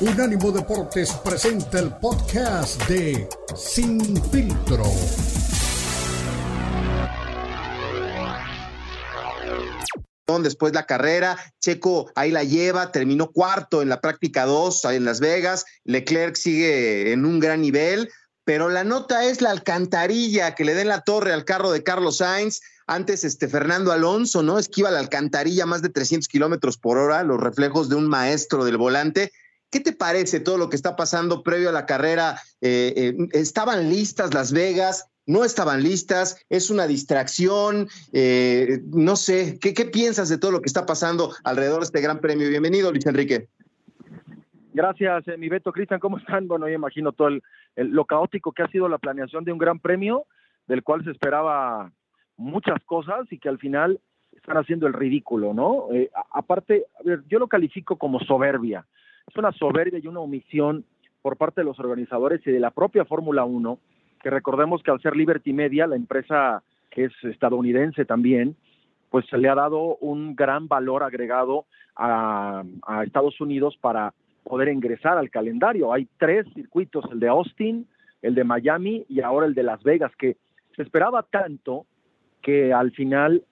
Unánimo Deportes presenta el podcast de Sin Filtro. Después la carrera, Checo ahí la lleva, terminó cuarto en la práctica 2 en Las Vegas, Leclerc sigue en un gran nivel, pero la nota es la alcantarilla que le den la torre al carro de Carlos Sainz. Antes, este Fernando Alonso, ¿no? Esquiva la alcantarilla más de 300 kilómetros por hora, los reflejos de un maestro del volante. ¿Qué te parece todo lo que está pasando previo a la carrera? Eh, eh, ¿Estaban listas Las Vegas? ¿No estaban listas? ¿Es una distracción? Eh, no sé, ¿qué, ¿qué piensas de todo lo que está pasando alrededor de este gran premio? Bienvenido, Luis Enrique. Gracias, mi Beto. Cristian, ¿cómo están? Bueno, yo imagino todo el, lo caótico que ha sido la planeación de un gran premio, del cual se esperaba muchas cosas y que al final están haciendo el ridículo, ¿no? aparte, a ver, yo lo califico como soberbia es una soberbia y una omisión por parte de los organizadores y de la propia Fórmula 1, que recordemos que al ser Liberty Media, la empresa que es estadounidense también, pues se le ha dado un gran valor agregado a, Estados Unidos para poder ingresar al calendario. Hay tres circuitos, el de Austin, el de Miami y ahora el de Las Vegas, que se esperaba tanto que al final,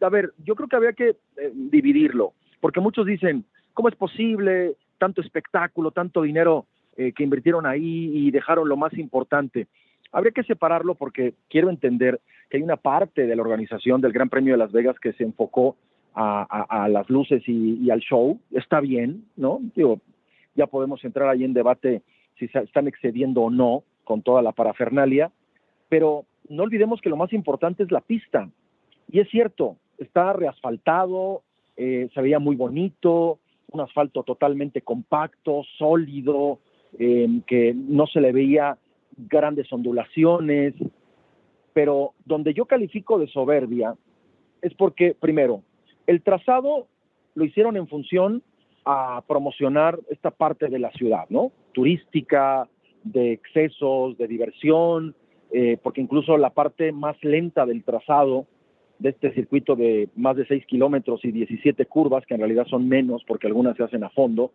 a ver, yo creo que había que eh, dividirlo, porque muchos dicen, ¿cómo es posible? Tanto espectáculo, tanto dinero eh, que invirtieron ahí y dejaron lo más importante. Habría que separarlo porque quiero entender que hay una parte de la organización del Gran Premio de Las Vegas que se enfocó a, las luces y, al show. Está bien, ¿no? Digo, ya podemos entrar ahí en debate si se están excediendo o no con toda la parafernalia, pero no olvidemos que lo más importante es la pista. Y es cierto, está reasfaltado, eh, se veía muy bonito, un asfalto totalmente compacto, sólido, eh, que no se le veía grandes ondulaciones, pero donde yo califico de soberbia es porque, primero, el trazado lo hicieron en función a promocionar esta parte de la ciudad, ¿no? Turística, de excesos, de diversión, eh, porque incluso la parte más lenta del trazado de este circuito de más de 6 kilómetros y 17 curvas, que en realidad son menos porque algunas se hacen a fondo,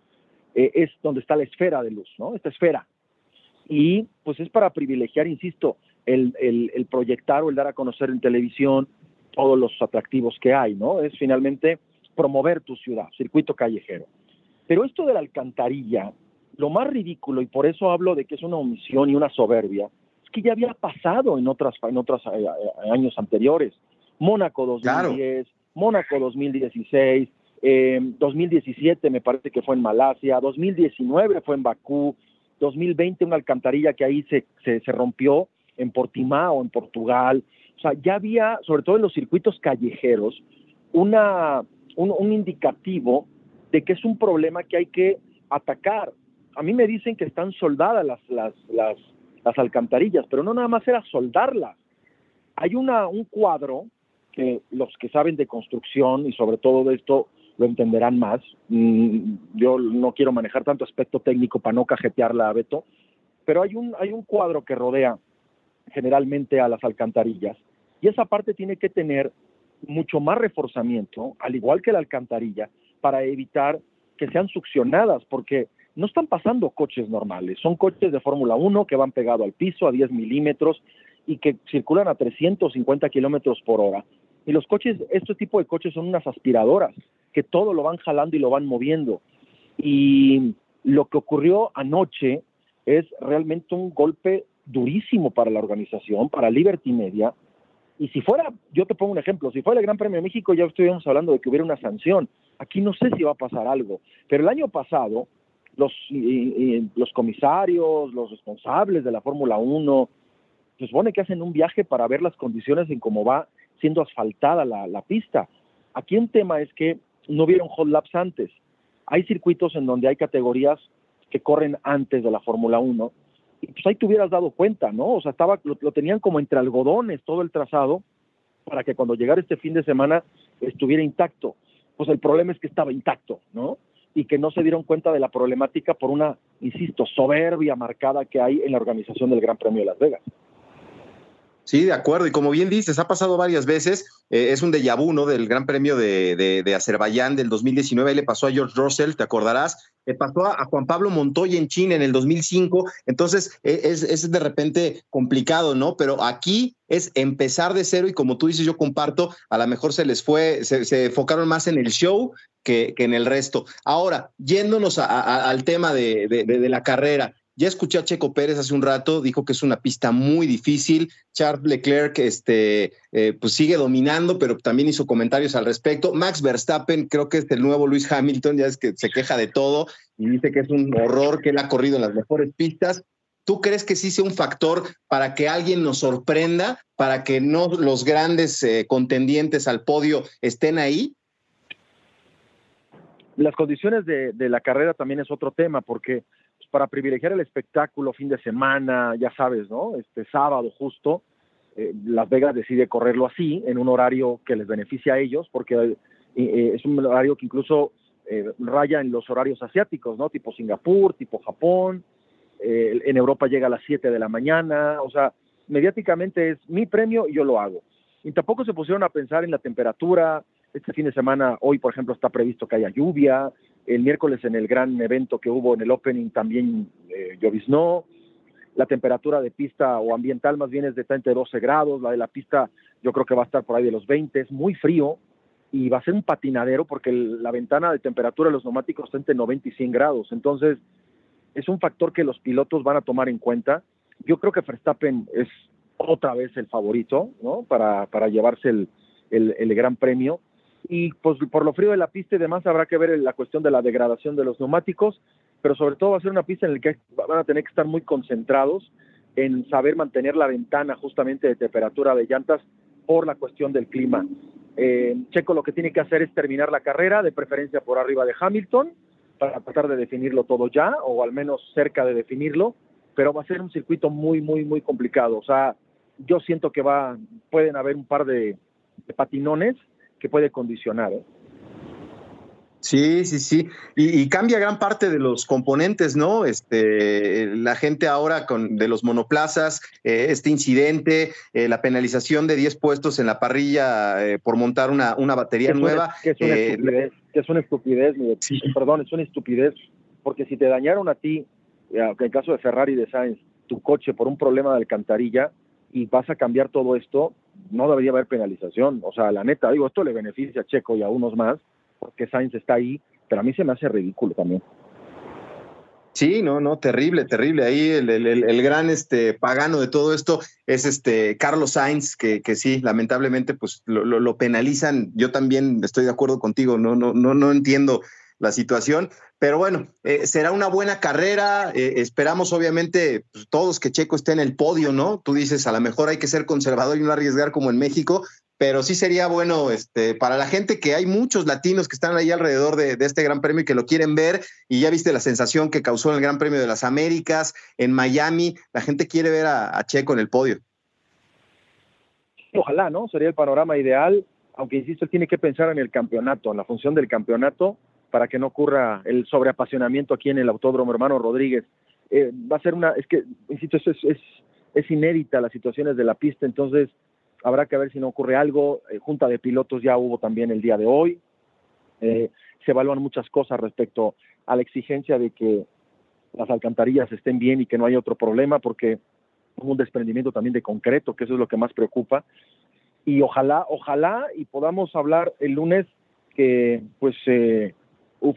eh, es donde está la esfera de luz, ¿no? Esta esfera. Y pues es para privilegiar, insisto, el, el, proyectar o el dar a conocer en televisión todos los atractivos que hay, ¿no? Es finalmente promover tu ciudad, circuito callejero. Pero esto de la alcantarilla, lo más ridículo, y por eso hablo de que es una omisión y una soberbia, es que ya había pasado en otras en otros eh, eh, años anteriores. Mónaco 2010, Mónaco 2016, 2017 me parece que fue en Malasia, 2019 fue en Bakú, 2020 una alcantarilla que ahí se, se, rompió en Portimao, en Portugal. O sea, ya había, sobre todo en los circuitos callejeros, una, un, un indicativo de que es un problema que hay que atacar. A mí me dicen que están soldadas las, las, las, las alcantarillas, pero no nada más era soldarlas. Hay una, un cuadro que los que saben de construcción y sobre todo de esto lo entenderán más. Mm, yo no quiero manejar tanto aspecto técnico para no cajetearla a Beto, pero hay un, hay un cuadro que rodea generalmente a las alcantarillas y esa parte tiene que tener mucho más reforzamiento, al igual que la alcantarilla, para evitar que sean succionadas, porque no están pasando coches normales, son coches de Fórmula 1 que van pegado al piso a 10 milímetros y que circulan a 350 kilómetros por hora. Y los coches, este tipo de coches son unas aspiradoras que todo lo van jalando y lo van moviendo. Y lo que ocurrió anoche es realmente un golpe durísimo para la organización, para Liberty Media. Y si fuera, yo te pongo un ejemplo, si fuera el Gran Premio de México ya estuvimos hablando de que hubiera una sanción. Aquí no sé si va a pasar algo, pero el año pasado los, los comisarios, los responsables de la Fórmula 1, se supone que hacen un viaje para ver las condiciones en cómo va siendo asfaltada la, pista. Aquí un tema es que no vieron hot laps antes. Hay circuitos en donde hay categorías que corren antes de la Fórmula 1 y pues ahí te hubieras dado cuenta, ¿no? O sea, estaba, lo, tenían como entre algodones todo el trazado para que cuando llegara este fin de semana estuviera intacto. Pues el problema es que estaba intacto, ¿no? Y que no se dieron cuenta de la problemática por una, insisto, soberbia marcada que hay en la organización del Gran Premio de Las Vegas. Sí, de acuerdo. Y como bien dices, ha pasado varias veces. Eh, es un déjà vu, ¿no? Del Gran Premio de, de, Azerbaiyán del 2019. Ahí le pasó a George Russell, te acordarás. le pasó a, Juan Pablo Montoya en China en el 2005, entonces e, es, de repente complicado, ¿no? Pero aquí es empezar de cero y como tú dices, yo comparto, a lo mejor se les fue, se, enfocaron más en el show que, en el resto. Ahora, yéndonos al tema de, la carrera, ya escuché a Checo Pérez hace un rato, dijo que es una pista muy difícil. Charles Leclerc este, eh, pues sigue dominando, pero también hizo comentarios al respecto. Max Verstappen, creo que es el nuevo Luis Hamilton, ya es que se queja de todo y dice que es un horror que él ha corrido en las mejores pistas. ¿Tú crees que sí sea un factor para que alguien nos sorprenda, para que no los grandes eh, contendientes al podio estén ahí? Las condiciones de, la carrera también es otro tema, porque para privilegiar el espectáculo fin de semana, ya sabes, ¿no? Este sábado justo, eh, Las Vegas decide correrlo así, en un horario que les beneficia a ellos, porque eh, es un horario que incluso raya en los horarios asiáticos, ¿no? Tipo Singapur, tipo Japón, eh, en Europa llega a las 7 de la mañana, o sea, mediáticamente es mi premio y yo lo hago. Y tampoco se pusieron a pensar en la temperatura. Este fin de semana, hoy por ejemplo, está previsto que haya lluvia. El miércoles en el gran evento que hubo en el opening también eh, lloviznó. La temperatura de pista o ambiental más bien es de 30 12 grados. La de la pista yo creo que va a estar por ahí de los 20. Es muy frío y va a ser un patinadero porque la ventana de temperatura de los neumáticos está entre 90 y 100 grados. Entonces, es un factor que los pilotos van a tomar en cuenta. Yo creo que Verstappen es otra vez el favorito, ¿no? Para, para llevarse el, el, gran premio. Y pues por lo frío de la pista y demás habrá que ver la cuestión de la degradación de los neumáticos, pero sobre todo va a ser una pista en la que van a tener que estar muy concentrados en saber mantener la ventana justamente de temperatura de llantas por la cuestión del clima. Eh, Checo lo que tiene que hacer es terminar la carrera, de preferencia por arriba de Hamilton, para tratar de definirlo todo ya, o al menos cerca de definirlo, pero va a ser un circuito muy, muy, muy complicado. O sea, yo siento que va, pueden haber un par de, patinones que puede condicionar. ¿eh? Sí, sí, sí. Y, cambia gran parte de los componentes, ¿no? Este, la gente ahora con de los monoplazas, eh, este incidente, eh, la penalización de 10 puestos en la parrilla eh, por montar una, una batería nueva. que, es una estupidez, que es una estupidez, perdón, es una estupidez, porque si te dañaron a ti, en el caso de Ferrari de Sainz, tu coche por un problema de alcantarilla y vas a cambiar todo esto, no debería haber penalización. O sea, la neta, digo, esto le beneficia a Checo y a unos más porque Sainz está ahí, pero a mí se me hace ridículo también. Sí, no, no, terrible, terrible. Ahí el, gran este, pagano de todo esto es este Carlos Sainz, que, que sí, lamentablemente, pues lo, penalizan. Yo también estoy de acuerdo contigo, no, no, no, no entiendo la situación, pero bueno, eh, será una buena carrera. Eh, esperamos, obviamente, pues, todos que Checo esté en el podio, ¿no? Tú dices, a lo mejor hay que ser conservador y no arriesgar como en México, pero sí sería bueno este, para la gente que hay muchos latinos que están ahí alrededor de, este Gran Premio y que lo quieren ver, y ya viste la sensación que causó en el Gran Premio de las Américas, en Miami, la gente quiere ver a, Checo en el podio. Ojalá, ¿no? Sería el panorama ideal, aunque insisto, tiene que pensar en el campeonato, en la función del campeonato, para que no ocurra el sobreapasionamiento aquí en el Autódromo Hermano Rodríguez. Eh, va a ser una, es que, insisto, es, inédita las situaciones de la pista, entonces habrá que ver si no ocurre algo. Eh, junta de pilotos ya hubo también el día de hoy. Eh, se evalúan muchas cosas respecto a la exigencia de que las alcantarillas estén bien y que no haya otro problema, porque hubo un desprendimiento también de concreto, que eso es lo que más preocupa. Y ojalá, ojalá y podamos hablar el lunes que pues eh,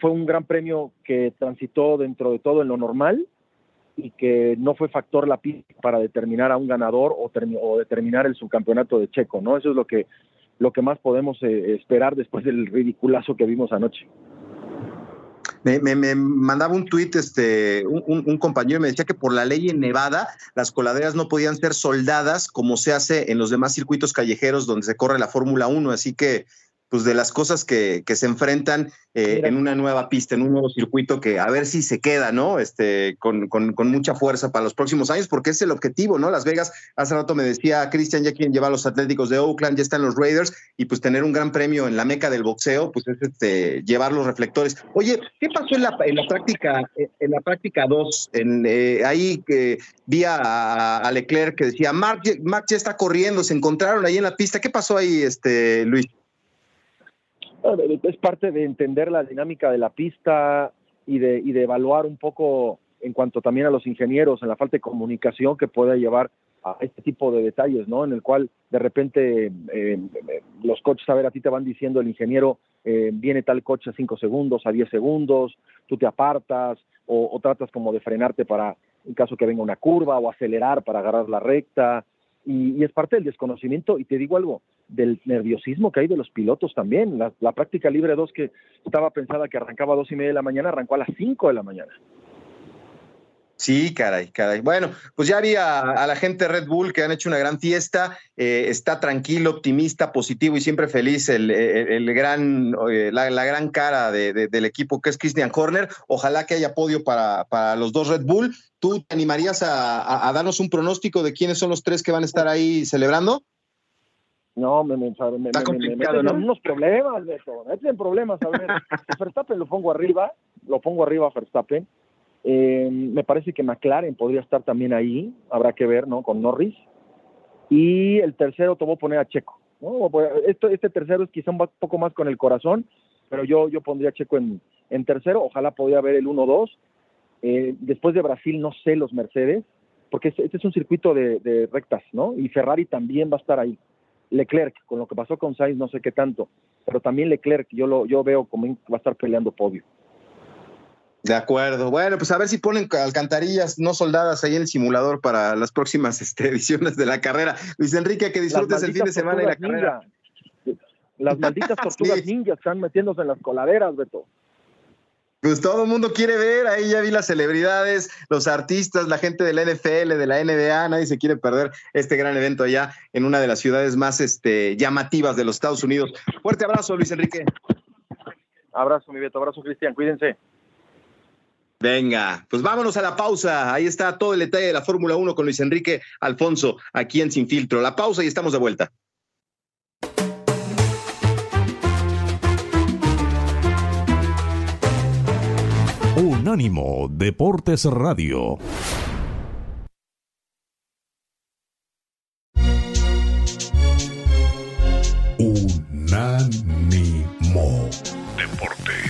fue un gran premio que transitó dentro de todo en lo normal, y que no fue factor la para determinar a un ganador o, o, determinar el subcampeonato de Checo, ¿no? Eso es lo que, lo que más podemos eh, esperar después del ridiculazo que vimos anoche. Me, mandaba un tuit este, un, un, compañero y me decía que por la ley en Nevada las coladeras no podían ser soldadas como se hace en los demás circuitos callejeros donde se corre la Fórmula 1, así que pues de las cosas que, que se enfrentan eh, en una nueva pista, en un nuevo circuito que a ver si se queda, ¿no? Este, con, con, con, mucha fuerza para los próximos años, porque es el objetivo, ¿no? Las Vegas, hace rato me decía Cristian, ya quieren llevar a los Atléticos de Oakland, ya están los Raiders, y pues tener un gran premio en la meca del boxeo, pues es este, llevar los reflectores. Oye, ¿qué pasó en la, en la práctica, en la práctica 2? En, eh, ahí que vi a, Leclerc que decía, Mark, Mark ya está corriendo, se encontraron ahí en la pista. ¿Qué pasó ahí, este, Luis? Es parte de entender la dinámica de la pista. y de, y de evaluar un poco en cuanto también a los ingenieros, en la falta de comunicación que puede llevar a este tipo de detalles, ¿no? En el cual de repente eh, los coches, a ver, a ti te van diciendo el ingeniero, eh, viene tal coche a 5 segundos, a 10 segundos, tú te apartas o, tratas como de frenarte para, en caso que venga una curva o acelerar para agarrar la recta. Y, es parte del desconocimiento, y te digo algo, del nerviosismo que hay de los pilotos también. La, la práctica libre 2 que estaba pensada que arrancaba a dos y media de la mañana, arrancó a las 5 de la mañana. Sí, caray, caray. Bueno, pues ya vi a, la gente de Red Bull que han hecho una gran fiesta. Eh, está tranquilo, optimista, positivo y siempre feliz el, el, gran, eh, la, gran cara del equipo que es Christian Horner. Ojalá que haya podio para, para los dos Red Bull. ¿Tú te animarías a, darnos un pronóstico de quiénes son los tres que van a estar ahí celebrando? No, me, me, me, Está complicado, ¿no? unos problemas, Beto. Me meten problemas. A ver, Verstappen lo pongo arriba, lo pongo arriba a Verstappen eh, me parece que McLaren podría estar también ahí, habrá que ver, ¿no? Con Norris. Y el tercero te voy a poner a Checo. ¿no? este tercero es quizá un poco más con el corazón, pero yo, yo pondría a Checo en, en tercero. Ojalá podría haber el 1-2. Eh, después de Brasil, no sé los Mercedes, porque este, es un circuito de, rectas, ¿no? Y Ferrari también va a estar ahí. Leclerc, con lo que pasó con Sainz, no sé qué tanto, pero también Leclerc, yo lo yo veo como va a estar peleando podio. De acuerdo. Bueno, pues a ver si ponen alcantarillas no soldadas ahí en el simulador para las próximas este, ediciones de la carrera. Luis Enrique, que disfrutes el fin de semana y la carrera. Las malditas tortugas ninjas están metiéndose en las coladeras, Beto. Pues todo el mundo quiere ver, ahí ya vi las celebridades, los artistas, la gente de la NFL, de la NBA, nadie se quiere perder este gran evento allá en una de las ciudades más este, llamativas de los Estados Unidos. Fuerte abrazo, Luis Enrique. Abrazo, mi Beto, abrazo, Cristian, cuídense. Venga, pues vámonos a la pausa. Ahí está todo el detalle de la Fórmula 1 con Luis Enrique Alfonso, aquí en Sin Filtro. La pausa y estamos de vuelta. Unánimo Deportes Radio. Unánimo Deportes.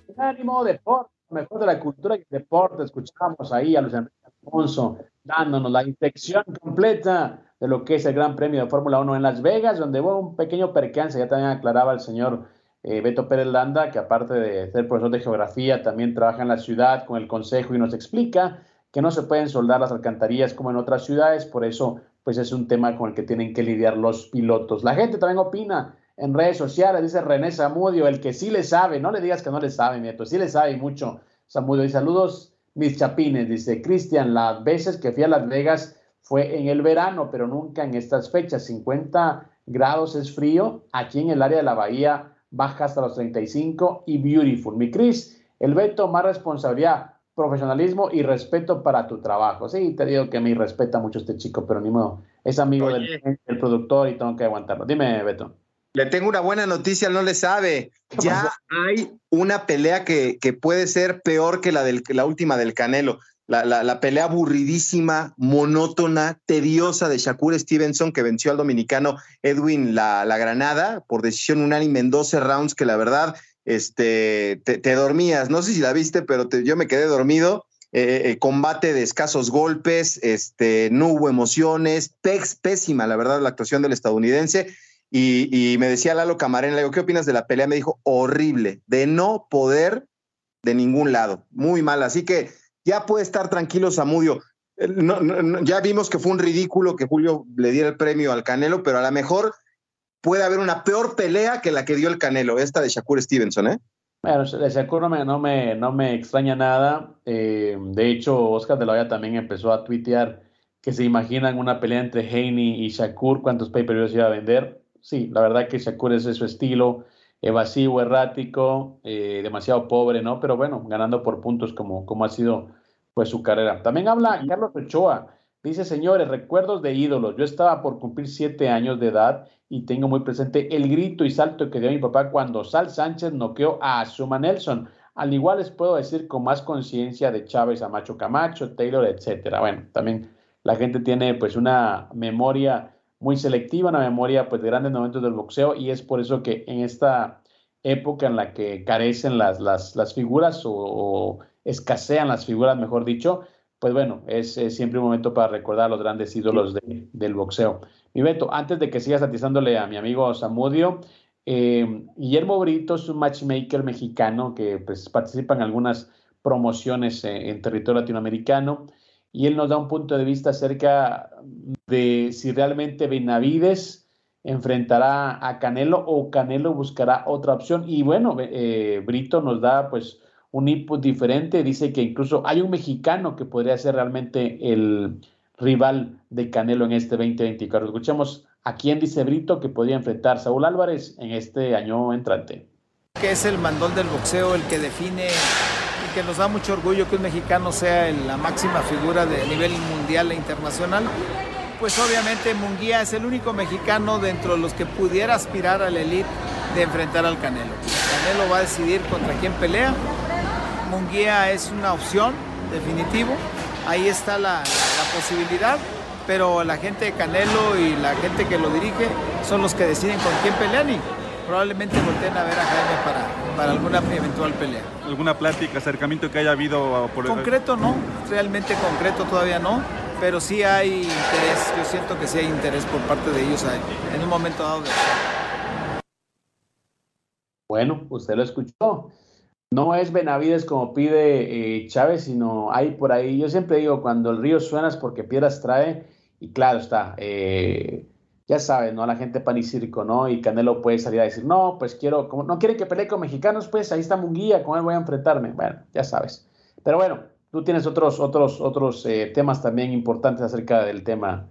ánimo deporte, mejor de la cultura y deporte. Escuchamos ahí a Luis Enrique Alfonso dándonos la infección completa de lo que es el Gran Premio de Fórmula 1 en Las Vegas, donde hubo un pequeño percance. Ya también aclaraba el señor eh, Beto Pérez Landa, que aparte de ser profesor de geografía, también trabaja en la ciudad con el consejo y nos explica que no se pueden soldar las alcantarillas como en otras ciudades, por eso pues es un tema con el que tienen que lidiar los pilotos. La gente también opina en redes sociales, dice René Zamudio, el que sí le sabe, no le digas que no le sabe, nieto, sí le sabe mucho. Zamudio, y saludos, mis chapines, dice Cristian, las veces que fui a Las Vegas fue en el verano, pero nunca en estas fechas. 50 grados es frío, aquí en el área de la bahía baja hasta los 35 y beautiful. Mi Cris, el veto más responsabilidad, profesionalismo y respeto para tu trabajo. Sí, te digo que me respeta mucho este chico, pero ni modo, es amigo del, del productor y tengo que aguantarlo. Dime, Beto. Le tengo una buena noticia, no le sabe. Ya hay una pelea que, que puede ser peor que la, del, la última del Canelo. La, la, pelea aburridísima, monótona, tediosa de Shakur Stevenson que venció al dominicano Edwin La, la Granada por decisión unánime en 12 rounds que la verdad este, te, dormías. No sé si la viste, pero yo me quedé dormido. Eh, eh, combate de escasos golpes, este, no hubo emociones, pésima la verdad la actuación del estadounidense y, me decía Lalo Camarena, le digo, ¿qué opinas de la pelea? Me dijo, horrible, de no poder de ningún lado, muy mal. Así que ya puede estar tranquilo Samudio. Eh, ya vimos que fue un ridículo que Julio le diera el premio al Canelo, pero a lo mejor puede haber una peor pelea que la que dio el Canelo, esta de Shakur Stevenson, ¿eh? Bueno, de Shakur no me, no me, no me extraña nada. Eh, de hecho, Oscar de la Hoya también empezó a tuitear que se imaginan una pelea entre Haney y Shakur, cuántos pay-per-views iba a vender Sí, la verdad que Shakur es su estilo, evasivo, errático, eh, demasiado pobre, ¿no? Pero bueno, ganando por puntos como, como ha sido pues su carrera. También habla Carlos Ochoa. Dice, señores, recuerdos de ídolos. Yo estaba por cumplir siete años de edad y tengo muy presente el grito y salto que dio mi papá cuando Sal Sánchez noqueó a Suma Nelson. Al igual les puedo decir con más conciencia de Chávez a Macho Camacho, Taylor, etcétera. Bueno, también la gente tiene pues una memoria muy selectiva, una memoria pues de grandes momentos del boxeo y es por eso que en esta época en la que carecen las, las, figuras o, escasean las figuras, mejor dicho, pues bueno, es, siempre un momento para recordar a los grandes ídolos del boxeo. Mi Beto, antes de que siga satizándole a mi amigo Samudio, eh, Guillermo Brito es un matchmaker mexicano que pues, participa en algunas promociones en territorio latinoamericano y él nos da un punto de vista acerca de si realmente Benavides enfrentará a Canelo o Canelo buscará otra opción. Y bueno, eh, Brito nos da pues un input diferente, dice que incluso hay un mexicano que podría ser realmente el rival de Canelo en este 2024. Escuchemos a quién dice Brito que podría enfrentar Saúl Álvarez en este año entrante. Que es el mandón del boxeo el que define que nos da mucho orgullo que un mexicano sea la máxima figura de nivel mundial e internacional, pues obviamente Munguía es el único mexicano dentro de los que pudiera aspirar a la elite de enfrentar al Canelo. Canelo va a decidir contra quién pelea. Munguía es una opción, definitivo. Ahí está la, la posibilidad, pero la gente de Canelo y la gente que lo dirige son los que deciden con quién pelean y probablemente volteen a ver a Jaime para, para alguna eventual pelea. ¿Alguna plática, acercamiento que haya habido? Por... Concreto no, realmente concreto todavía no, pero sí hay interés, yo siento que sí hay interés por parte de ellos en un momento dado. Bueno, usted lo escuchó. No es Benavides como pide eh, Chávez, sino hay por ahí, yo siempre digo, cuando el río suena es porque piedras trae, y claro está, eh, ya sabes, ¿no? La gente pan y circo, ¿no? Y Canelo puede salir a decir, no, pues quiero, como no quiere que pelee con mexicanos, pues ahí está Munguía, con él voy a enfrentarme. Bueno, ya sabes. Pero bueno, tú tienes otros, otros, otros eh, temas también importantes acerca del tema,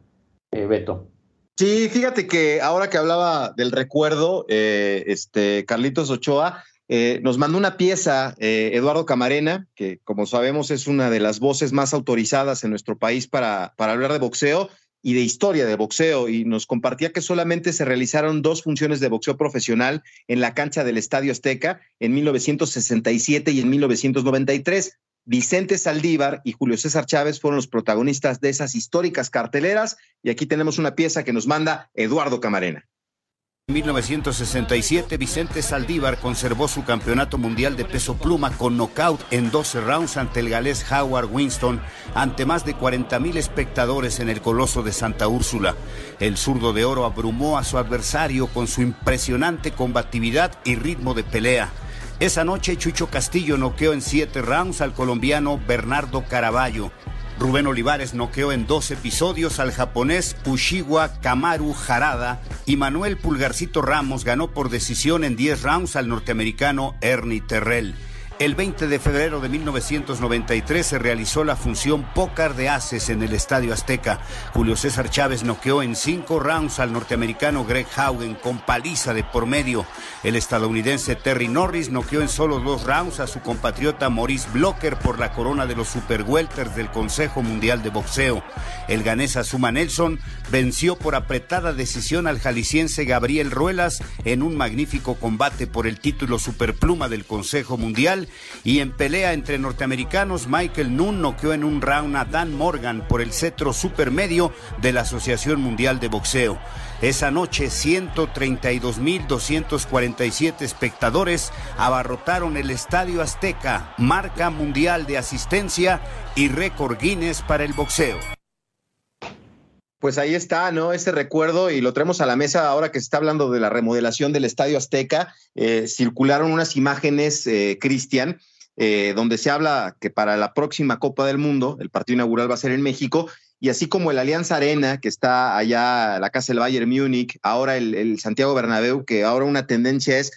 eh, Beto. Sí, fíjate que ahora que hablaba del recuerdo, eh, este Carlitos Ochoa nos mandó una pieza, Eduardo Camarena, que como sabemos es una de las voces más autorizadas en nuestro país para, para hablar de boxeo y de historia de boxeo y nos compartía que solamente se realizaron dos funciones de boxeo profesional en la cancha del Estadio Azteca en 1967 y en 1993. Vicente Saldívar y Julio César Chávez fueron los protagonistas de esas históricas carteleras y aquí tenemos una pieza que nos manda Eduardo Camarena. En 1967, Vicente Saldívar conservó su campeonato mundial de peso pluma con knockout en 12 rounds ante el galés Howard Winston, ante más de 40 mil espectadores en el Coloso de Santa Úrsula. El zurdo de oro abrumó a su adversario con su impresionante combatividad y ritmo de pelea. Esa noche, Chucho Castillo noqueó en 7 rounds al colombiano Bernardo Caraballo. Rubén Olivares noqueó en dos episodios al japonés Pushiwa Kamaru Harada y Manuel Pulgarcito Ramos ganó por decisión en 10 rounds al norteamericano Ernie Terrell. El 20 de febrero de 1993 se realizó la función pócar de Aces en el Estadio Azteca. Julio César Chávez noqueó en cinco rounds al norteamericano Greg Haugen con paliza de por medio. El estadounidense Terry Norris noqueó en solo dos rounds a su compatriota Maurice Blocker por la corona de los Super Welters del Consejo Mundial de Boxeo. El ganés Azuma Nelson venció por apretada decisión al jalisciense Gabriel Ruelas en un magnífico combate por el título superpluma del Consejo Mundial y en pelea entre norteamericanos, Michael Nunn noqueó en un round a Dan Morgan por el cetro supermedio de la Asociación Mundial de Boxeo. Esa noche, 132.247 espectadores abarrotaron el Estadio Azteca, marca mundial de asistencia y récord Guinness para el boxeo. Pues ahí está, ¿no? Ese recuerdo y lo traemos a la mesa ahora que se está hablando de la remodelación del Estadio Azteca. Eh, circularon unas imágenes, eh, Cristian, eh, donde se habla que para la próxima Copa del Mundo, el partido inaugural va a ser en México, y así como el Alianza Arena, que está allá, la casa del Bayern Múnich, ahora el, Santiago Bernabéu, que ahora una tendencia es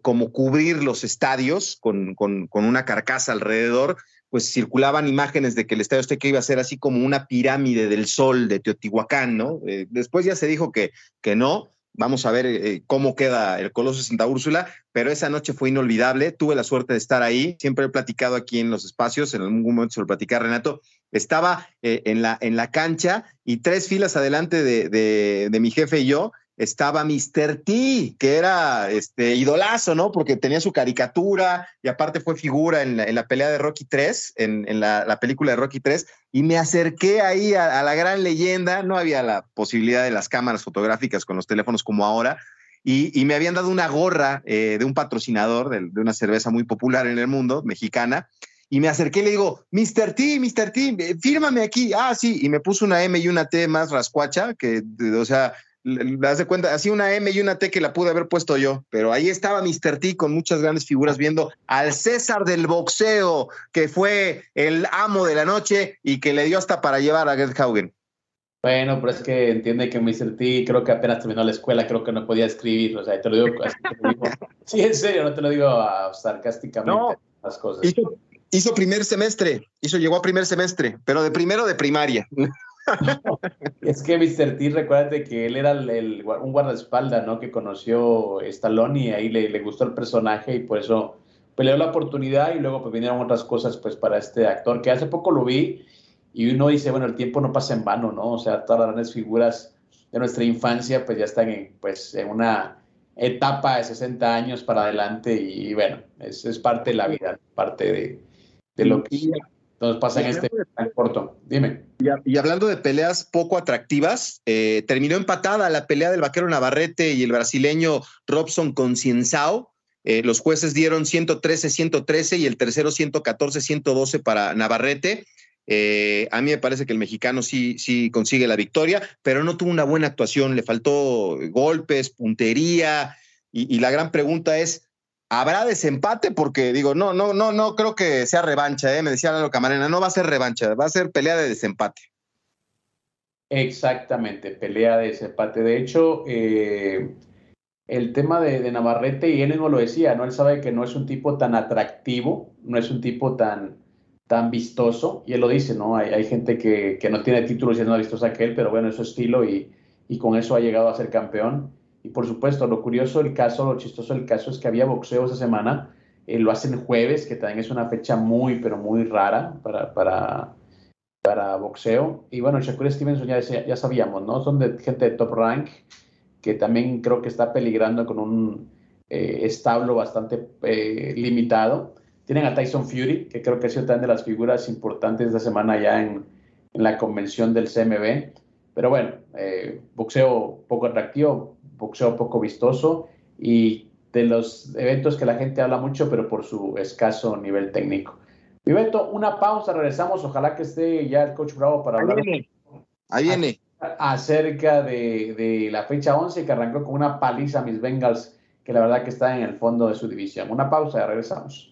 como cubrir los estadios con, con, con una carcasa alrededor, pues circulaban imágenes de que el Estadio Azteca iba a ser así como una pirámide del sol de Teotihuacán, ¿no? Eh, después ya se dijo que, que no, Vamos a ver eh, cómo queda el Coloso de Santa Úrsula, pero esa noche fue inolvidable. Tuve la suerte de estar ahí. Siempre he platicado aquí en los espacios, en algún momento se lo platicé Renato. Estaba eh, en, la, en la cancha y tres filas adelante de, de, de mi jefe y yo estaba Mr. T, que era este idolazo, ¿no? Porque tenía su caricatura y aparte fue figura en la, pelea de Rocky 3, en, la, película de Rocky 3, y me acerqué ahí a, la gran leyenda. No había la posibilidad de las cámaras fotográficas con los teléfonos como ahora. Y, me habían dado una gorra eh, de un patrocinador de, de, una cerveza muy popular en el mundo, mexicana, y me acerqué y le digo, Mr. T, Mr. T, eh, fírmame aquí. Ah, sí, y me puso una M y una T más rascuacha, que, o sea, das de cuenta, así una M y una T que la pude haber puesto yo, pero ahí estaba Mr. T con muchas grandes figuras viendo al César del boxeo, que fue el amo de la noche y que le dio hasta para llevar a Gerd Haugen. Bueno, pero es que entiende que Mr. T creo que apenas terminó la escuela, creo que no podía escribir, o sea, te lo digo, sí, en serio, no te lo digo uh, sarcásticamente las cosas. Hizo, hizo primer semestre, hizo, llegó a primer semestre, pero de primero de primaria. es que Mr. T, recuérdate que él era el, un guardaespaldas, ¿no? Que conoció Stallone y ahí le, le, gustó el personaje y por eso peleó la oportunidad y luego pues vinieron otras cosas pues para este actor que hace poco lo vi y uno dice, bueno, el tiempo no pasa en vano, ¿no? O sea, todas las grandes figuras de nuestra infancia pues ya están en, pues, en una etapa de 60 años para adelante y, bueno, es, es, parte de la vida, parte de, de lo que... Entonces pasa en este tan corto. Dime. Y, hablando de peleas poco atractivas, eh, terminó empatada la pelea del vaquero Navarrete y el brasileño Robson Concienzao. Eh, los jueces dieron 113-113 y el tercero 114-112 para Navarrete. Eh, a mí me parece que el mexicano sí, sí consigue la victoria, pero no tuvo una buena actuación, le faltó golpes, puntería, y la gran pregunta es, ¿Habrá desempate? Porque digo, no, no, no, no creo que sea revancha, ¿eh? me decía Lalo Camarena, no va a ser revancha, va a ser pelea de desempate. Exactamente, pelea de desempate. De hecho, eh, el tema de, Navarrete, y él no lo decía, ¿no? Él sabe que no es un tipo tan atractivo, no es un tipo tan, tan vistoso, y él lo dice, ¿no? Hay, hay gente que, que, no tiene títulos y es más vistosa que él, pero bueno, es su estilo y, y con eso ha llegado a ser campeón. Y por supuesto, lo curioso del caso, lo chistoso del caso es que había boxeo esa semana, eh, lo hacen jueves, que también es una fecha muy, pero muy rara para, para, para boxeo. Y bueno, Shakur Stevenson ya, ya sabíamos, ¿no? Son de gente de top rank, que también creo que está peligrando con un eh, establo bastante eh, limitado. Tienen a Tyson Fury, que creo que ha sido también de las figuras importantes de esta semana ya en, en la convención del CMB. Pero bueno, boxeo poco atractivo, boxeo poco vistoso y de los eventos que la gente habla mucho, pero por su escaso nivel técnico. Viveto, una pausa, regresamos. Ojalá que esté ya el coach Bravo para hablar. Ahí viene. Acerca de, de, la fecha 11 que arrancó con una paliza a mis Bengals, que la verdad que está en el fondo de su división. Una pausa y regresamos.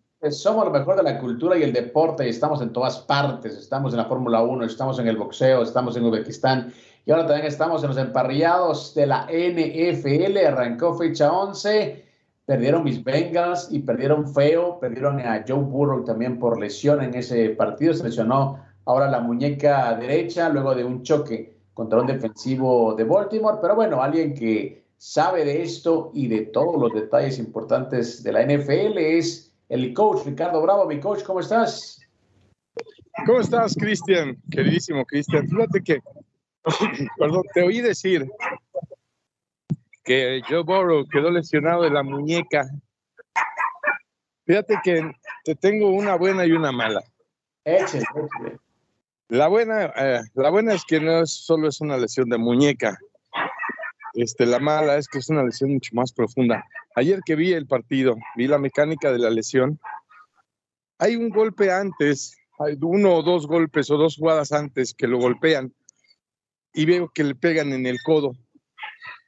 somos lo mejor de la cultura y el deporte y estamos en todas partes. Estamos en la Fórmula 1, estamos en el boxeo, estamos en Uzbekistán y ahora también estamos en los emparrillados de la NFL. Arrancó fecha 11, perdieron mis Bengals y perdieron feo, perdieron a Joe Burrow también por lesión en ese partido. Se lesionó ahora la muñeca derecha luego de un choque contra un defensivo de Baltimore. Pero bueno, alguien que sabe de esto y de todos los detalles importantes de la NFL es el coach Ricardo Bravo. Mi coach, ¿cómo estás? ¿Cómo estás, Cristian? Queridísimo Cristian. Fíjate que, perdón, te oí decir que Joe Burrow quedó lesionado de la muñeca. Fíjate que te tengo una buena y una mala. Échale, La buena, eh, la buena es que no es, solo es una lesión de muñeca. Este, la mala es que es una lesión mucho más profunda. Ayer que vi el partido, vi la mecánica de la lesión. Hay un golpe antes, hay uno o dos golpes o dos jugadas antes que lo golpean y veo que le pegan en el codo.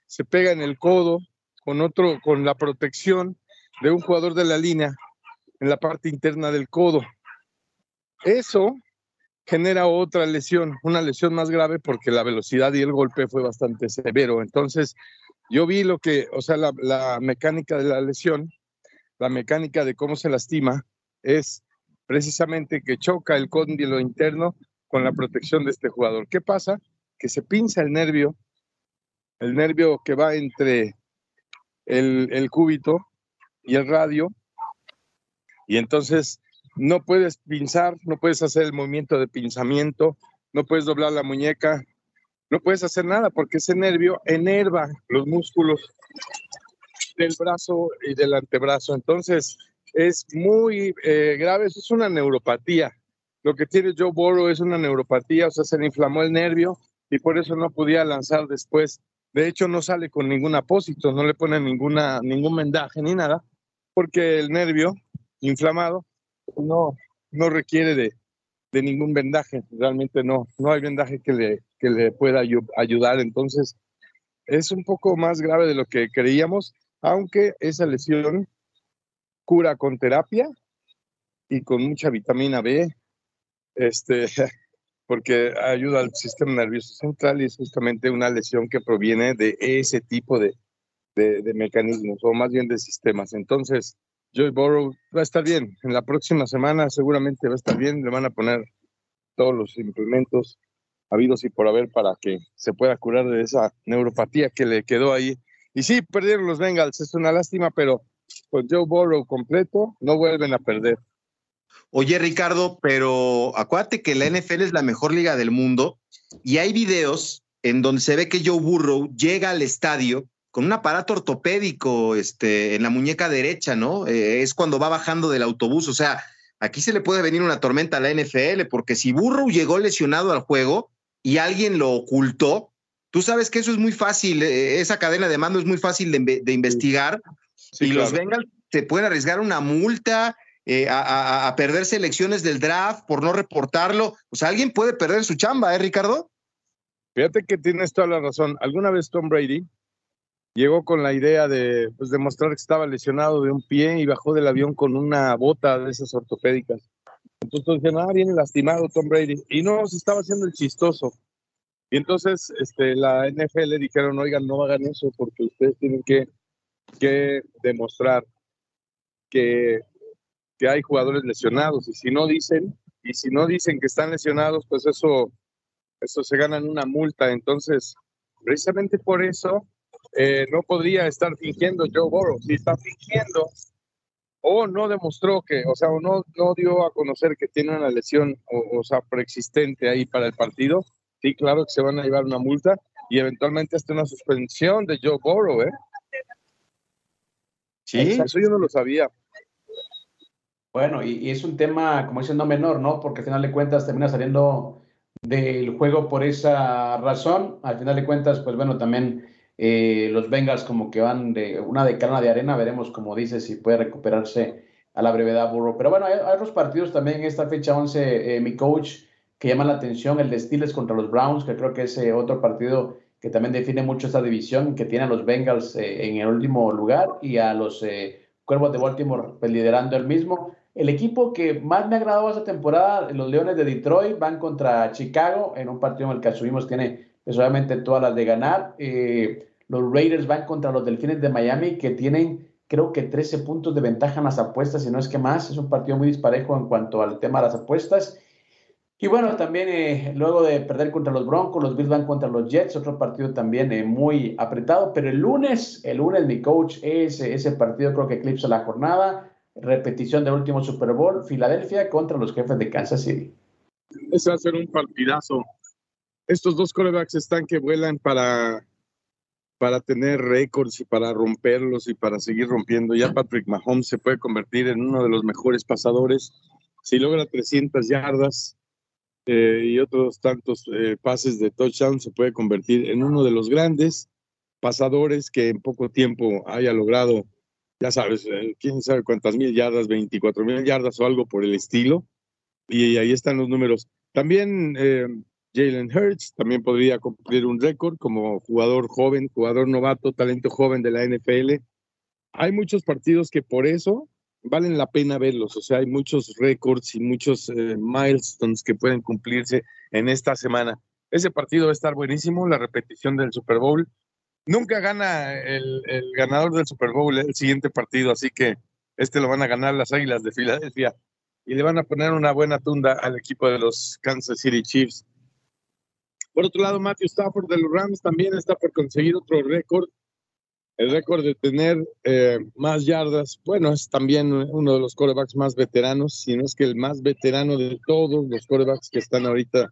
Se pega en el codo con otro, con la protección de un jugador de la línea en la parte interna del codo. Eso genera otra lesión, una lesión más grave porque la velocidad y el golpe fue bastante severo. Entonces, yo vi lo que, o sea, la, mecánica de la lesión, la mecánica de cómo se lastima es precisamente que choca el cóndilo interno con la protección de este jugador. ¿Qué pasa? Que se pinza el nervio, el nervio que va entre el, el cúbito y el radio, y entonces no puedes pinzar, no puedes hacer el movimiento de pinzamiento, no puedes doblar la muñeca, no puedes hacer nada porque ese nervio enerva los músculos del brazo y del antebrazo. Entonces es muy eh, grave, eso es una neuropatía. Lo que tiene Joe Burrow es una neuropatía, o sea, se le inflamó el nervio y por eso no podía lanzar después. De hecho, no sale con ningún apósito, no le pone ninguna, ningún vendaje ni nada, porque el nervio inflamado no, no requiere de, ningún vendaje, realmente no, no hay vendaje que le, que le pueda ayudar, entonces es un poco más grave de lo que creíamos, aunque esa lesión cura con terapia y con mucha vitamina B, este, porque ayuda al sistema nervioso central y es justamente una lesión que proviene de ese tipo de, de mecanismos, o más bien de sistemas. Entonces, Joy Burrow va a estar bien. En la próxima semana seguramente va a estar bien. Le van a poner todos los implementos habidos y por haber para que se pueda curar de esa neuropatía que le quedó ahí. Y sí, perdieron los Bengals, es una lástima, pero con Joe Burrow completo no vuelven a perder. Oye, Ricardo, pero acuérdate que la NFL es la mejor liga del mundo y hay videos en donde se ve que Joe Burrow llega al estadio con un aparato ortopédico este, en la muñeca derecha, ¿no? Eh, es cuando va bajando del autobús. O sea, aquí se le puede venir una tormenta a la NFL, porque si Burrow llegó lesionado al juego y alguien lo ocultó, tú sabes que eso es muy fácil, eh, esa cadena de mando es muy fácil de, investigar. y los Bengals se pueden arriesgar una multa. Eh, a, a, perder selecciones del draft por no reportarlo. O sea, alguien puede perder su chamba, ¿eh, Ricardo? Fíjate que tienes toda la razón. ¿Alguna vez Tom Brady llegó con la idea de pues, demostrar que estaba lesionado de un pie y bajó del avión con una bota de esas ortopédicas. Entonces dijeron, ah, viene lastimado Tom Brady. Y no, se estaba haciendo el chistoso. Y entonces este, la NFL dijeron, oigan, no hagan eso porque ustedes tienen que, que demostrar que, que hay jugadores lesionados. Y si no dicen, y si no dicen que están lesionados, pues eso, eso se ganan una multa. Entonces, precisamente por eso eh, no podría estar fingiendo Joe Burrow. Si está fingiendo o no demostró que, o sea, o no, no dio a conocer que tiene una lesión, o, sea, preexistente ahí para el partido, sí, claro que se van a llevar una multa y eventualmente hasta una suspensión de Joe Burrow, ¿eh? Sí. Eso yo no lo sabía. Bueno, y, es un tema, como dicen, no menor, ¿no? Porque al final de cuentas termina saliendo del juego por esa razón. Al final de cuentas, pues bueno, también eh, los Bengals como que van de una de de arena, veremos como dice si puede recuperarse a la brevedad Burro. Pero bueno, hay, otros partidos también en esta fecha 11, eh, mi coach, que llama la atención, el de Steelers contra los Browns, que creo que es eh, otro partido que también define mucho esta división, que tiene a los Bengals en el último lugar y a los Cuervos de Baltimore pues, liderando el mismo. El equipo que más me ha agradado esta temporada, los Leones de Detroit, van contra Chicago en un partido en el que asumimos tiene pues obviamente todas las de ganar. Eh, los Raiders van contra los Delfines de Miami que tienen creo que 13 puntos de ventaja en las apuestas, si no es que más. Es un partido muy disparejo en cuanto al tema de las apuestas. Y bueno, también eh, luego de perder contra los Broncos, los Bills van contra los Jets, otro partido también eh, muy apretado. Pero el lunes, el lunes mi coach, ese, ese partido creo que eclipsa la jornada. Repetición del último Super Bowl, Filadelfia contra los jefes de Kansas City. Ese va a ser un partidazo estos dos corebacks están que vuelan para, para tener récords y para romperlos y para seguir rompiendo. Ya Patrick Mahomes se puede convertir en uno de los mejores pasadores. Si logra 300 yardas eh, y otros tantos eh, pases de touchdown, se puede convertir en uno de los grandes pasadores que en poco tiempo haya logrado, ya sabes, eh, quién sabe cuántas mil yardas, 24 mil yardas o algo por el estilo y ahí están los números. También eh, Jalen Hurts también podría cumplir un récord como jugador joven, jugador novato, talento joven de la NFL. Hay muchos partidos que por eso valen la pena verlos, o sea, hay muchos récords y muchos eh, milestones que pueden cumplirse en esta semana. Ese partido va a estar buenísimo, la repetición del Super Bowl. Nunca gana el, el ganador del Super Bowl el siguiente partido, así que este lo van a ganar las Águilas de Filadelfia y le van a poner una buena tunda al equipo de los Kansas City Chiefs. Por otro lado, Matthew Stafford de los Rams también está por conseguir otro récord, el récord de tener eh, más yardas. Bueno, es también uno de los corebacks más veteranos, si no es que el más veterano de todos los corebacks que están ahorita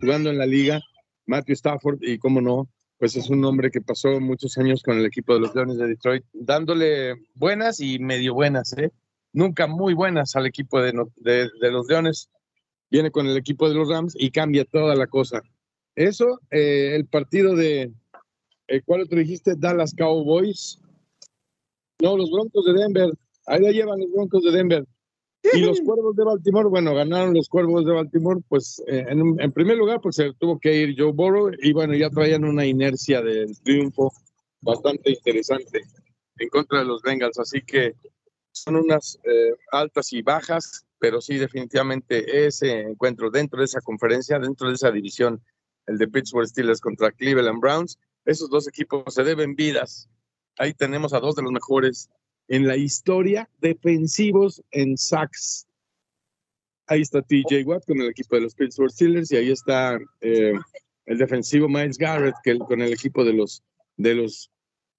jugando en la liga, Matthew Stafford, y cómo no, pues es un hombre que pasó muchos años con el equipo de los Leones de Detroit, dándole buenas y medio buenas, ¿eh? nunca muy buenas al equipo de, de, de los Leones. Viene con el equipo de los Rams y cambia toda la cosa. Eso, eh, el partido de, el cual otro dijiste? Dallas Cowboys. No, los Broncos de Denver. Ahí la llevan los Broncos de Denver. Y los Cuervos de Baltimore, bueno, ganaron los Cuervos de Baltimore, pues eh, en, en, primer lugar, pues se tuvo que ir Joe Burrow y bueno, ya traían una inercia del triunfo bastante interesante en contra de los Bengals, así que son unas eh, altas y bajas, pero sí definitivamente ese encuentro dentro de esa conferencia, dentro de esa división el de Pittsburgh Steelers contra Cleveland Browns. Esos dos equipos se deben vidas. Ahí tenemos a dos de los mejores en la historia defensivos en sacks. Ahí está TJ Watt con el equipo de los Pittsburgh Steelers y ahí está eh, el defensivo Miles Garrett que, con el equipo de los, de los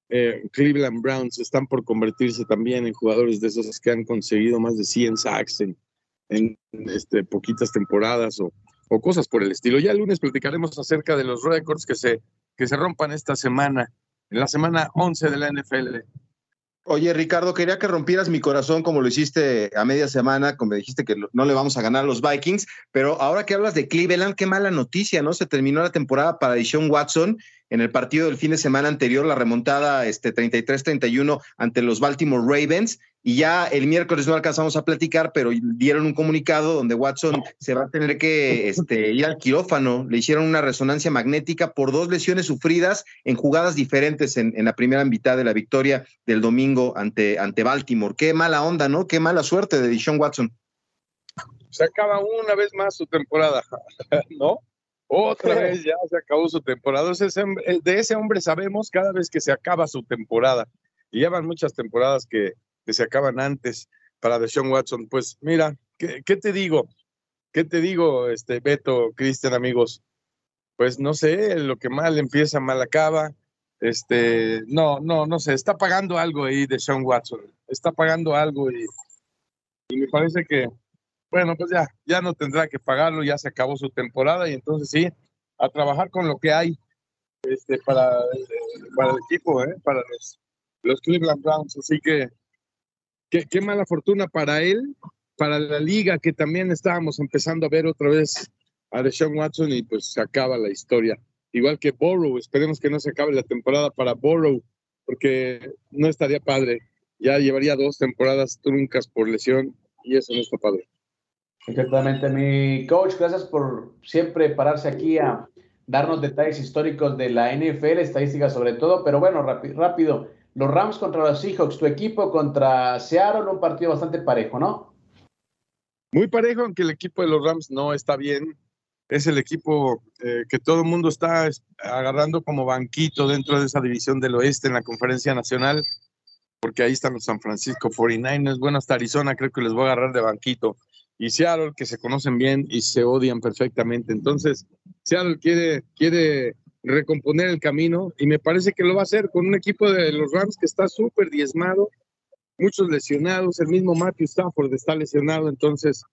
eh, Cleveland Browns. Están por convertirse también en jugadores de esos que han conseguido más de 100 sacks en, en este, poquitas temporadas o, o cosas por el estilo. Ya el lunes platicaremos acerca de los récords que se, que se rompan esta semana, en la semana 11 de la NFL. Oye, Ricardo, quería que rompieras mi corazón como lo hiciste a media semana, como dijiste que no le vamos a ganar a los Vikings, pero ahora que hablas de Cleveland, qué mala noticia, ¿no? Se terminó la temporada para Deshaun Watson en el partido del fin de semana anterior, la remontada este 33-31 ante los Baltimore Ravens, y ya el miércoles no alcanzamos a platicar, pero dieron un comunicado donde Watson se va a tener que este, ir al quirófano. Le hicieron una resonancia magnética por dos lesiones sufridas en jugadas diferentes en, en la primera mitad de la victoria del domingo ante, ante Baltimore. Qué mala onda, ¿no? Qué mala suerte de Deshaun Watson. Se acaba una vez más su temporada, ¿no? Otra vez ya se acabó su temporada. De ese hombre sabemos cada vez que se acaba su temporada. Y llevan muchas temporadas que, que se acaban antes para Deshaun Watson. Pues mira, ¿qué, ¿qué, te digo? ¿Qué te digo, este Beto, Cristian, amigos? Pues no sé, lo que mal empieza, mal acaba. Este, no, no, no sé, está pagando algo ahí de Sean Watson. Está pagando algo y, y me parece que, bueno, pues ya, ya no tendrá que pagarlo, ya se acabó su temporada y entonces sí, a trabajar con lo que hay este, para, para el equipo, ¿eh? para los, los Cleveland Browns. Así que qué, qué mala fortuna para él, para la liga, que también estábamos empezando a ver otra vez a Deshaun Watson y pues se acaba la historia. Igual que Borrow, esperemos que no se acabe la temporada para Borrow, porque no estaría padre. Ya llevaría dos temporadas truncas por lesión y eso no está padre. Exactamente, mi coach, gracias por siempre pararse aquí a darnos detalles históricos de la NFL, estadísticas sobre todo, pero bueno, rápido, rápido. Los Rams contra los Seahawks, tu equipo contra Seattle, un partido bastante parejo, ¿no? Muy parejo, aunque el equipo de los Rams no está bien. Es el equipo eh, que todo el mundo está agarrando como banquito dentro de esa división del oeste en la conferencia nacional, porque ahí están los San Francisco 49ers. Bueno, hasta Arizona creo que les voy a agarrar de banquito. Y Seattle, que se conocen bien y se odian perfectamente. Entonces, Seattle quiere, quiere recomponer el camino y me parece que lo va a hacer con un equipo de los Rams que está súper diezmado, muchos lesionados, el mismo Matthew Stafford está lesionado, entonces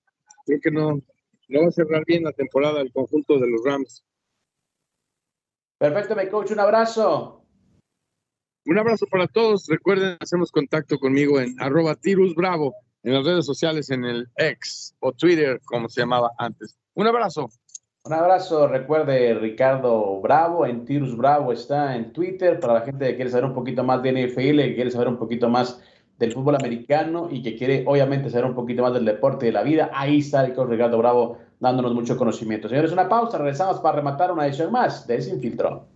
creo que no, no va a cerrar bien la temporada el conjunto de los Rams. Perfecto, mi coach, un abrazo. Un abrazo para todos. Recuerden, hacemos contacto conmigo en arroba tirus bravo en las redes sociales, en el X o Twitter, como se llamaba antes. Un abrazo. Un abrazo, recuerde Ricardo Bravo, en Tirus Bravo está en Twitter, para la gente que quiere saber un poquito más de NFL, que quiere saber un poquito más del fútbol americano y que quiere obviamente saber un poquito más del deporte y de la vida, ahí está el coach Ricardo Bravo dándonos mucho conocimiento. Señores, una pausa, regresamos para rematar una edición más de Sin Filtro.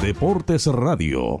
Deportes Radio.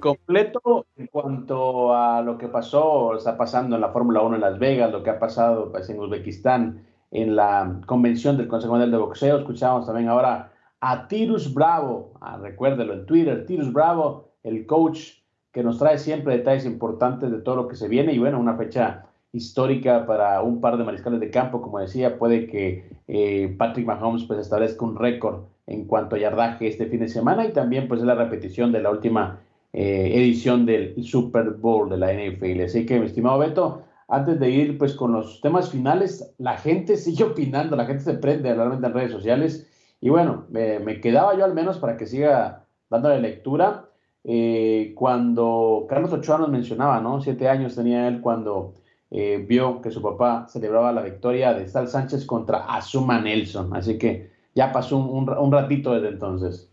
Completo en cuanto a lo que pasó, está pasando en la Fórmula 1 en Las Vegas, lo que ha pasado pues, en Uzbekistán, en la convención del Consejo Mundial de Boxeo. Escuchamos también ahora a Tirus Bravo, ah, recuérdelo en Twitter, Tirus Bravo, el coach que nos trae siempre detalles importantes de todo lo que se viene y bueno, una fecha histórica para un par de mariscales de campo, como decía, puede que eh, Patrick Mahomes pues establezca un récord en cuanto a yardaje este fin de semana y también pues es la repetición de la última eh, edición del Super Bowl de la NFL. Así que mi estimado Beto, antes de ir pues con los temas finales, la gente sigue opinando, la gente se prende realmente en redes sociales y bueno, me quedaba yo al menos para que siga dándole lectura. Eh, cuando Carlos Ochoa nos mencionaba, ¿no? Siete años tenía él cuando eh, vio que su papá celebraba la victoria de Sal Sánchez contra Azuma Nelson. Así que ya pasó un, ratito desde entonces.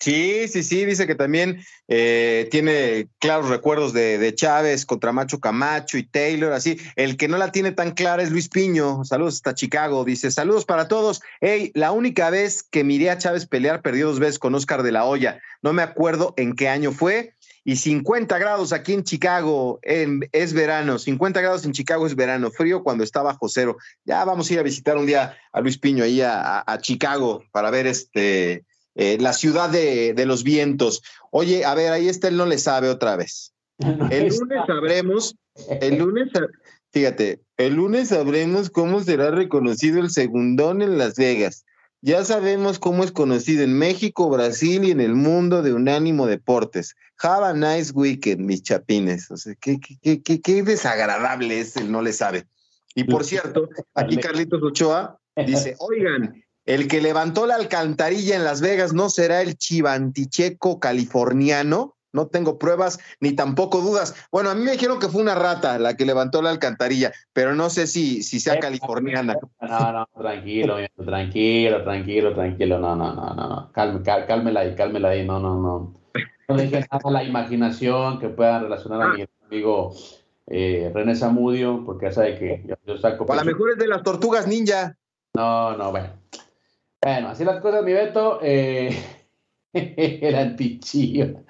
Sí, sí, sí, dice que también eh, tiene claros recuerdos de, Chávez contra Macho Camacho y Taylor, así. El que no la tiene tan clara es Luis Piño. Saludos hasta Chicago. Dice, saludos para todos. Hey, la única vez que miré a Chávez pelear, perdió dos veces con Oscar de la Hoya. No me acuerdo en qué año fue. Y 50 grados aquí en Chicago es verano. 50 grados en Chicago es verano. Frío cuando está bajo cero. Ya vamos a ir a visitar un día a Luis Piño ahí a, Chicago para ver este eh, la ciudad de, los vientos. Oye, a ver, ahí está, él no le sabe otra vez. el lunes sabremos, el lunes, fíjate, el lunes sabremos cómo será reconocido el segundón en Las Vegas. Ya sabemos cómo es conocido en México, Brasil y en el mundo de Unánimo Deportes. Have a nice weekend, mis chapines. O sea, qué, qué, qué, qué desagradable es el no le sabe. Y por cierto, aquí Carlitos Ochoa dice, oigan, el que levantó la alcantarilla en Las Vegas no será el chivanticheco californiano. No tengo pruebas ni tampoco dudas. Bueno, a mí me dijeron que fue una rata la que levantó la alcantarilla, pero no sé si, si sea californiana. No, no, tranquilo, tranquilo, tranquilo, tranquilo. No, no, no, no. Calme, cálmela ahí, cálmela ahí. No, no, no. No dejes nada la imaginación que pueda relacionar a mi amigo eh, René Zamudio, porque ya sabe que yo, saco. a lo mejor es de las tortugas ninja. No, no, bueno. Bueno, así las cosas, mi Beto. Eh, el antichiva.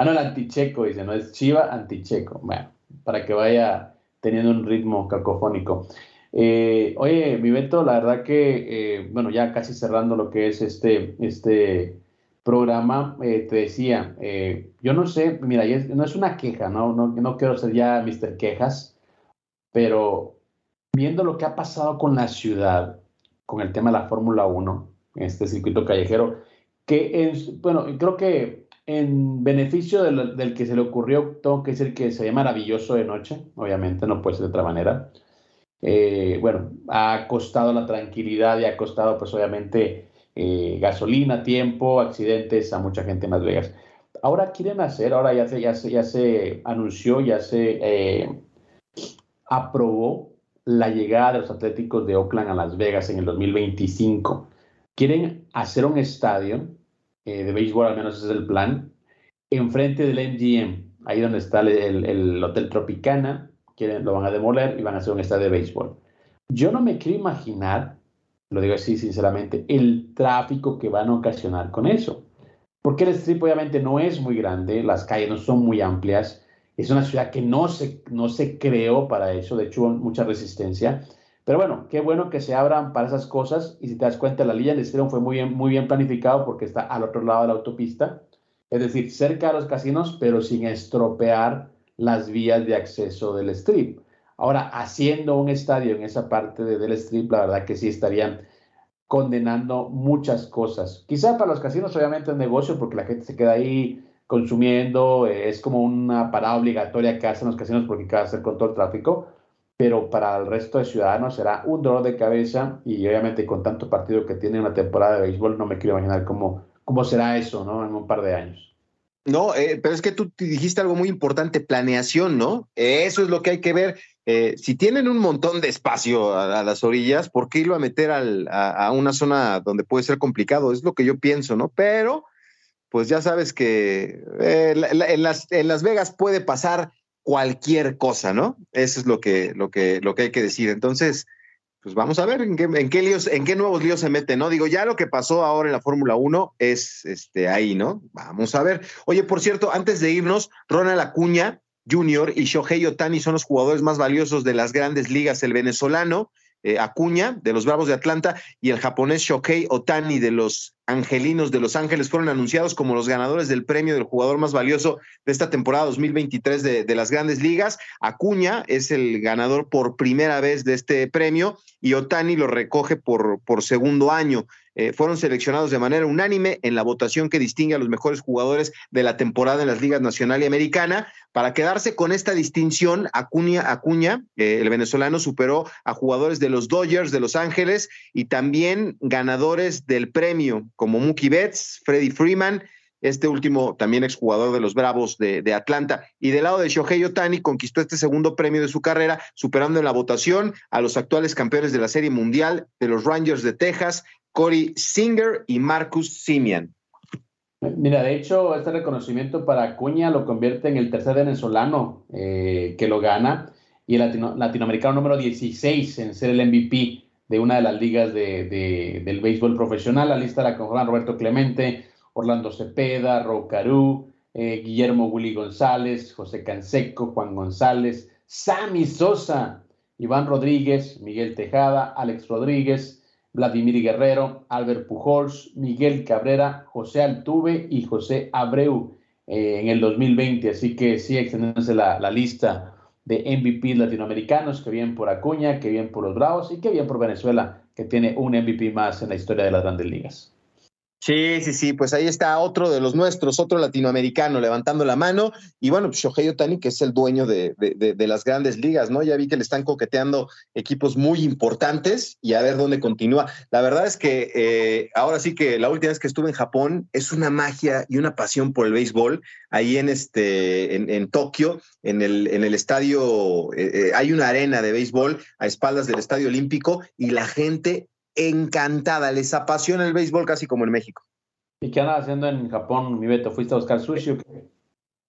Ah, no, el anticheco, dice, no es Chiva, anticheco. Bueno, para que vaya teniendo un ritmo cacofónico. Eh, oye, mi Beto, la verdad que, eh, bueno, ya casi cerrando lo que es este, este programa, eh, te decía, yo no sé, mira, no es una queja, ¿no? No, no quiero ser ya Mr. Quejas, pero viendo lo que ha pasado con la ciudad, con el tema de la Fórmula 1, en este circuito callejero, que es, bueno, creo que en beneficio del, que se le ocurrió, tengo que decir que se ve maravilloso de noche, obviamente, no puede ser de otra manera. Eh, bueno, ha costado la tranquilidad y ha costado, pues obviamente, eh, gasolina, tiempo, accidentes a mucha gente en Las Vegas. Ahora quieren hacer, ahora ya se, ya se, ya se anunció, ya se eh, aprobó la llegada de los Atléticos de Oakland a Las Vegas en el 2025. Quieren hacer un estadio eh, de béisbol, al menos ese es el plan, enfrente del MGM, ahí donde está el, Hotel Tropicana, lo van a demoler y van a hacer un estadio de béisbol. Yo no me quiero imaginar, lo digo así sinceramente, el tráfico que van a ocasionar con eso. Porque el strip obviamente no es muy grande, las calles no son muy amplias, es una ciudad que no se, no se creó para eso, de hecho mucha resistencia. Pero bueno, qué bueno que se abran para esas cosas. Y si te das cuenta, la línea de Stadium fue muy bien, muy bien planificado porque está al otro lado de la autopista. Es decir, cerca de los casinos, pero sin estropear las vías de acceso del strip. Ahora, haciendo un estadio en esa parte del strip, la verdad que sí estarían condenando muchas cosas. Quizá para los casinos obviamente es negocio porque la gente se queda ahí consumiendo, eh, es como una parada obligatoria que hacen los casinos porque que hacer con todo el tráfico, pero para el resto de ciudadanos será un dolor de cabeza y obviamente con tanto partido que tiene una temporada de béisbol no me quiero imaginar cómo, cómo será eso ¿no? en un par de años. No, eh, pero es que tú dijiste algo muy importante, planeación, ¿no? Eso es lo que hay que ver. Eh, si tienen un montón de espacio a, las orillas, ¿por qué irlo a meter a, una zona donde puede ser complicado? Es lo que yo pienso, ¿no? Pero, pues ya sabes que eh, en, las, en Las Vegas puede pasar cualquier cosa, ¿no? Eso es lo que, lo que, lo que hay que decir. Entonces, pues vamos a ver en qué, en qué líos, en qué nuevos líos se mete, ¿no? Digo, ya lo que pasó ahora en la Fórmula 1 es este, ahí, ¿no? Vamos a ver. Oye, por cierto, antes de irnos, Ronald Acuña Jr. y Shohei Otani son los jugadores más valiosos de las grandes ligas. El venezolano eh, Acuña de los Bravos de Atlanta y el japonés Shohei Otani de los Angelinos de Los Ángeles fueron anunciados como los ganadores del premio del jugador más valioso de esta temporada 2023 de, de, las grandes ligas. Acuña es el ganador por primera vez de este premio y Otani lo recoge por, por segundo año. Eh, fueron seleccionados de manera unánime en la votación que distingue a los mejores jugadores de la temporada en las ligas nacional y americana. Para quedarse con esta distinción, Acuña, Acuña eh, el venezolano, superó a jugadores de los Dodgers de Los Ángeles y también ganadores del premio como Mookie Betts, Freddie Freeman, este último también exjugador de los Bravos de, de, Atlanta. Y del lado de Shohei Otani conquistó este segundo premio de su carrera, superando en la votación a los actuales campeones de la Serie Mundial de los Rangers de Texas, Corey Singer y Marcus Simian. Mira, de hecho, este reconocimiento para Acuña lo convierte en el tercer venezolano eh, que lo gana y el latinoamericano número 16 en ser el MVP de una de las ligas de, del béisbol profesional. La lista la Roberto Clemente, Orlando Cepeda, Rocarú, eh, Guillermo Willy González, José Canseco, Juan González, Sammy Sosa, Iván Rodríguez, Miguel Tejada, Alex Rodríguez, Vladimir Guerrero, Albert Pujols, Miguel Cabrera, José Altuve y José Abreu eh, en el 2020. Así que sí, extendiéndose la, la lista de MVP latinoamericanos, que bien por Acuña, que bien por los Bravos y que bien por Venezuela, que tiene un MVP más en la historia de las grandes ligas. Sí, sí, sí, pues ahí está otro de los nuestros, otro latinoamericano levantando la mano. Y bueno, pues Shohei Otani, que es el dueño de, de, las grandes ligas, ¿no? Ya vi que le están coqueteando equipos muy importantes y a ver dónde continúa. La verdad es que eh, ahora sí que la última vez que estuve en Japón es una magia y una pasión por el béisbol. Ahí en, este, en, Tokio, en el, en el estadio, eh, eh, hay una arena de béisbol a espaldas del estadio olímpico y la gente encantada, les apasiona el béisbol casi como en México. ¿Y qué andas haciendo en Japón, mi Beto? ¿Fuiste a buscar sushi o qué?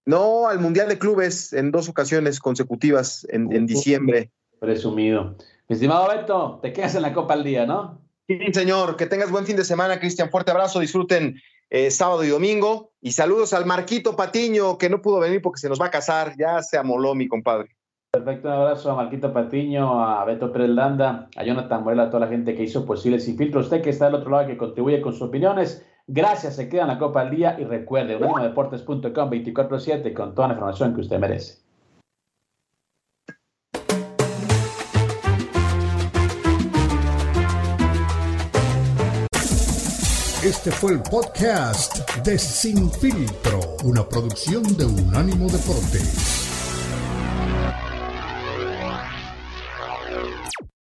No, al Mundial de Clubes en dos ocasiones consecutivas en, en diciembre. Presumido. Mi estimado Beto, te quedas en la Copa al día, ¿no? Sí, señor. Que tengas buen fin de semana, Cristian. Fuerte abrazo. Disfruten eh, sábado y domingo. Y saludos al Marquito Patiño, que no pudo venir porque se nos va a casar. Ya se amoló, mi compadre. Perfecto, un abrazo a Marquito Patiño, a Beto Pérez Landa, a Jonathan Morel, a toda la gente que hizo posible Sin Filtro. Usted que está del otro lado, que contribuye con sus opiniones. Gracias, se queda en la Copa al Día y recuerde, unánimodeportes.com 24-7 con toda la información que usted merece. Este fue el podcast de Sin Filtro, una producción de Unánimo Deportes.